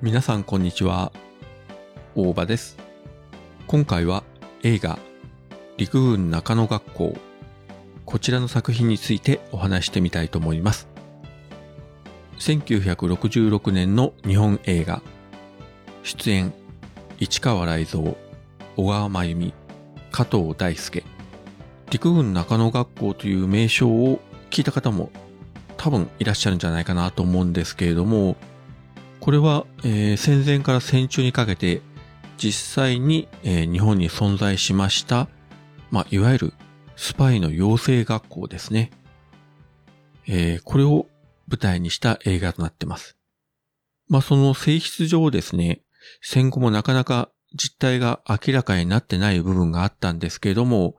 皆さんこんにちは。大場です。今回は映画陸軍中野学校こちらの作品についてお話してみたいと思います。1966年の日本映画出演市川雷蔵、小川真由美、加藤大輔陸軍中野学校という名称を聞いた方も多分いらっしゃるんじゃないかなと思うんですけれども、これは、えー戦前から戦中にかけて実際に、えー日本に存在しました、まあ、いわゆるスパイの養成学校ですね。えーこれを舞台にした映画となってます。まあ、その性質上ですね、戦後もなかなか実態が明らかになってない部分があったんですけれども、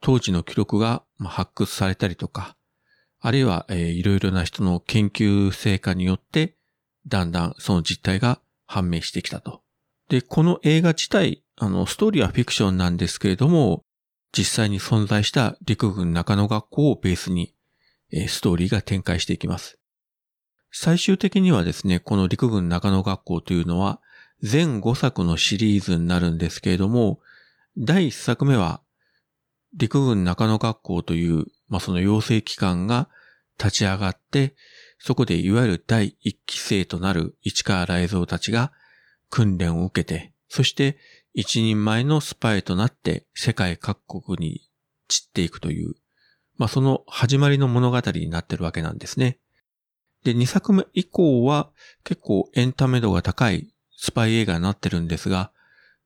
当時の記録が発掘されたりとか、あるいは、えーいろいろな人の研究成果によって、だんだんその実態が判明してきたと。で、この映画自体、あの、ストーリーはフィクションなんですけれども、実際に存在した陸軍中野学校をベースに、えーストーリーが展開していきます。最終的にはですね、この陸軍中野学校というのは、全5作のシリーズになるんですけれども、第1作目は、陸軍中野学校という、まあ、その養成機関が立ち上がって、そこでいわゆる第一期生となる市川雷蔵たちが訓練を受けて、そして一人前のスパイとなって世界各国に散っていくという、まあその始まりの物語になってるわけなんですね。で、2作目以降は結構エンタメ度が高いスパイ映画になってるんですが、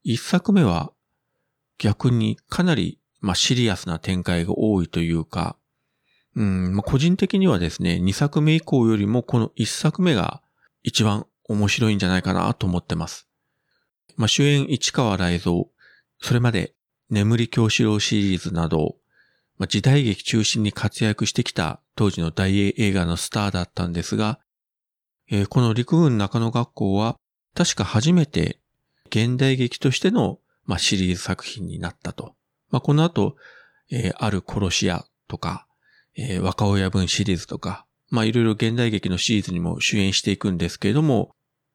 1作目は逆にかなり、まあ、シリアスな展開が多いというか、うん、まあ、個人的にはですね、2作目以降よりもこの1作目が一番面白いんじゃないかなと思ってます。まあ、主演市川雷蔵、それまで眠り京志郎シリーズなど、まあ、時代劇中心に活躍してきた当時の大英映画のスターだったんですが、えーこの陸軍中野学校は確か初めて現代劇としての、まあ、シリーズ作品になったと。まあ、この後、えーある殺し屋とか、えー若親分シリーズとか、まあいろいろ現代劇のシリーズにも主演していくんですけれども、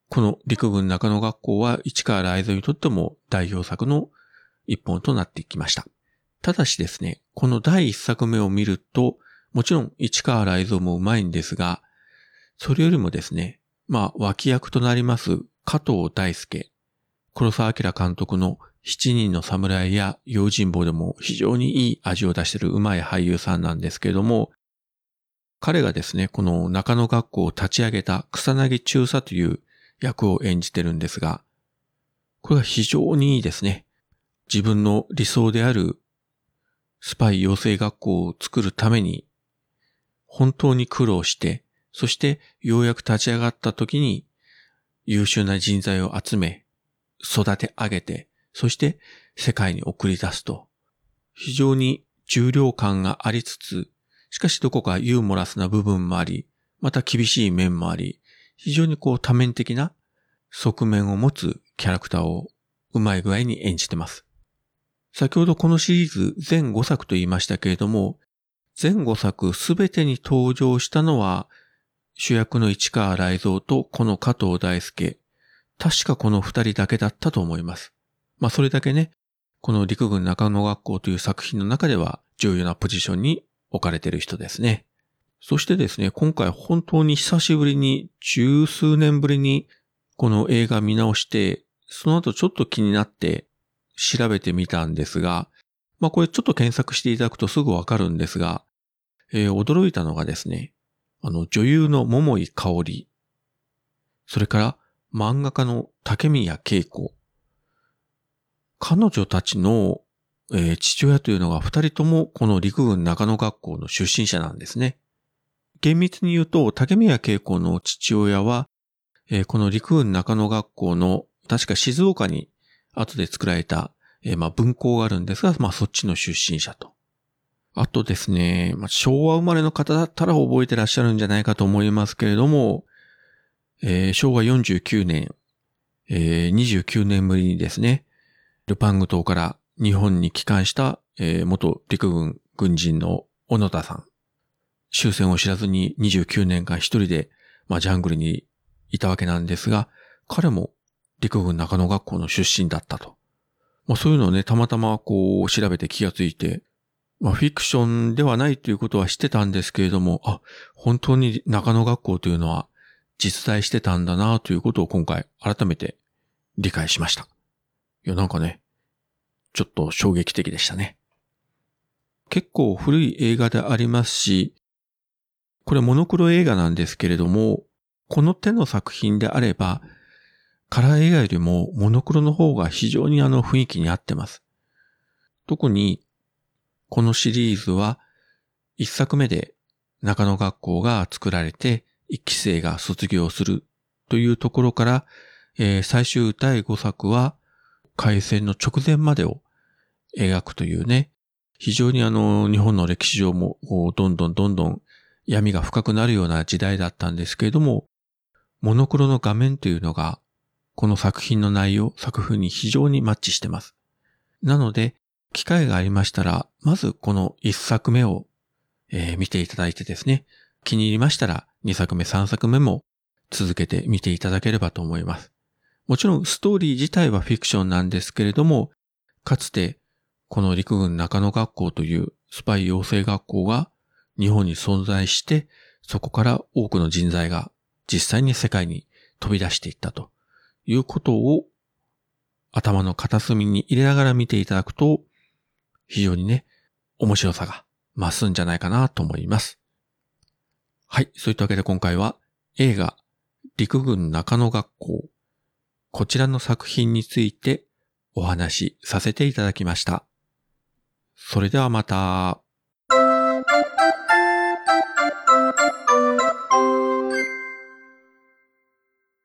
この陸軍中野学校は市川雷蔵にとっても代表作の一本となってきました。ただしですね、この第一作目を見ると、もちろん市川雷蔵もうまいんですが、それよりもですね、まあ脇役となります加藤大輔、黒澤明監督の七人の侍や用心棒でも非常にいい味を出してるうまい俳優さんなんですけれども、彼がですね、この中野学校を立ち上げた草薙中佐という役を演じてるんですが、これが非常にいいですね。自分の理想であるスパイ養成学校を作るために、本当に苦労して、そしてようやく立ち上がった時に優秀な人材を集め、育て上げて、そして世界に送り出すと。非常に重量感がありつつ、しかしどこかユーモラスな部分もあり、また厳しい面もあり、非常にこう多面的な側面を持つキャラクターをうまい具合に演じてます。先ほどこのシリーズ全5作と言いましたけれども、全5作すべてに登場したのは主役の市川雷蔵とこの加藤大輔、確かこの二人だけだったと思います。まあそれだけね、この陸軍中野学校という作品の中では重要なポジションに置かれている人ですね。そしてですね、今回本当に久しぶりに十数年ぶりにこの映画見直して、その後ちょっと気になって調べてみたんですが、まあこれちょっと検索していただくとすぐわかるんですが、えー驚いたのがですね、あの女優の桃井香織、それから漫画家の竹宮恵子、彼女たちの、えー父親というのが二人ともこの陸軍中野学校の出身者なんですね。厳密に言うと、竹宮恵子の父親は、えーこの陸軍中野学校の、確か静岡に後で作られた、えーまあ文校があるんですが、まあそっちの出身者と。あとですね、まあ、昭和生まれの方だったら覚えてらっしゃるんじゃないかと思いますけれども、えー昭和49年、えー29年ぶりにですね、ルパング島から日本に帰還した、えー元陸軍軍人の小野田さん。終戦を知らずに29年間一人で、まあ、ジャングルにいたわけなんですが、彼も陸軍中野学校の出身だったと。まあそういうのをね、たまたまこう調べて気がついて、まあフィクションではないということは知ってたんですけれども、あ、本当に中野学校というのは実在してたんだなということを今回改めて理解しました。いや、なんかね、ちょっと衝撃的でしたね。結構古い映画でありますし、これモノクロ映画なんですけれども、この手の作品であれば、カラー映画よりもモノクロの方が非常にあの雰囲気に合ってます。特に、このシリーズは、一作目で中野学校が作られて、一期生が卒業するというところから、えー、最終第5作は、開戦の直前までを描くというね、非常にあの、日本の歴史上も、どんどんどんどん闇が深くなるような時代だったんですけれども、モノクロの画面というのが、この作品の内容、作風に非常にマッチしてます。なので、機会がありましたら、まずこの一作目を、えー、見ていただいてですね、気に入りましたら二作目、三作目も続けて見ていただければと思います。もちろんストーリー自体はフィクションなんですけれども、かつてこの陸軍中野学校というスパイ養成学校が日本に存在して、そこから多くの人材が実際に世界に飛び出していったということを頭の片隅に入れながら見ていただくと、非常にね、面白さが増すんじゃないかなと思います。はい。そういったわけで今回は映画陸軍中野学校こちらの作品についてお話しさせていただきました。それではまた。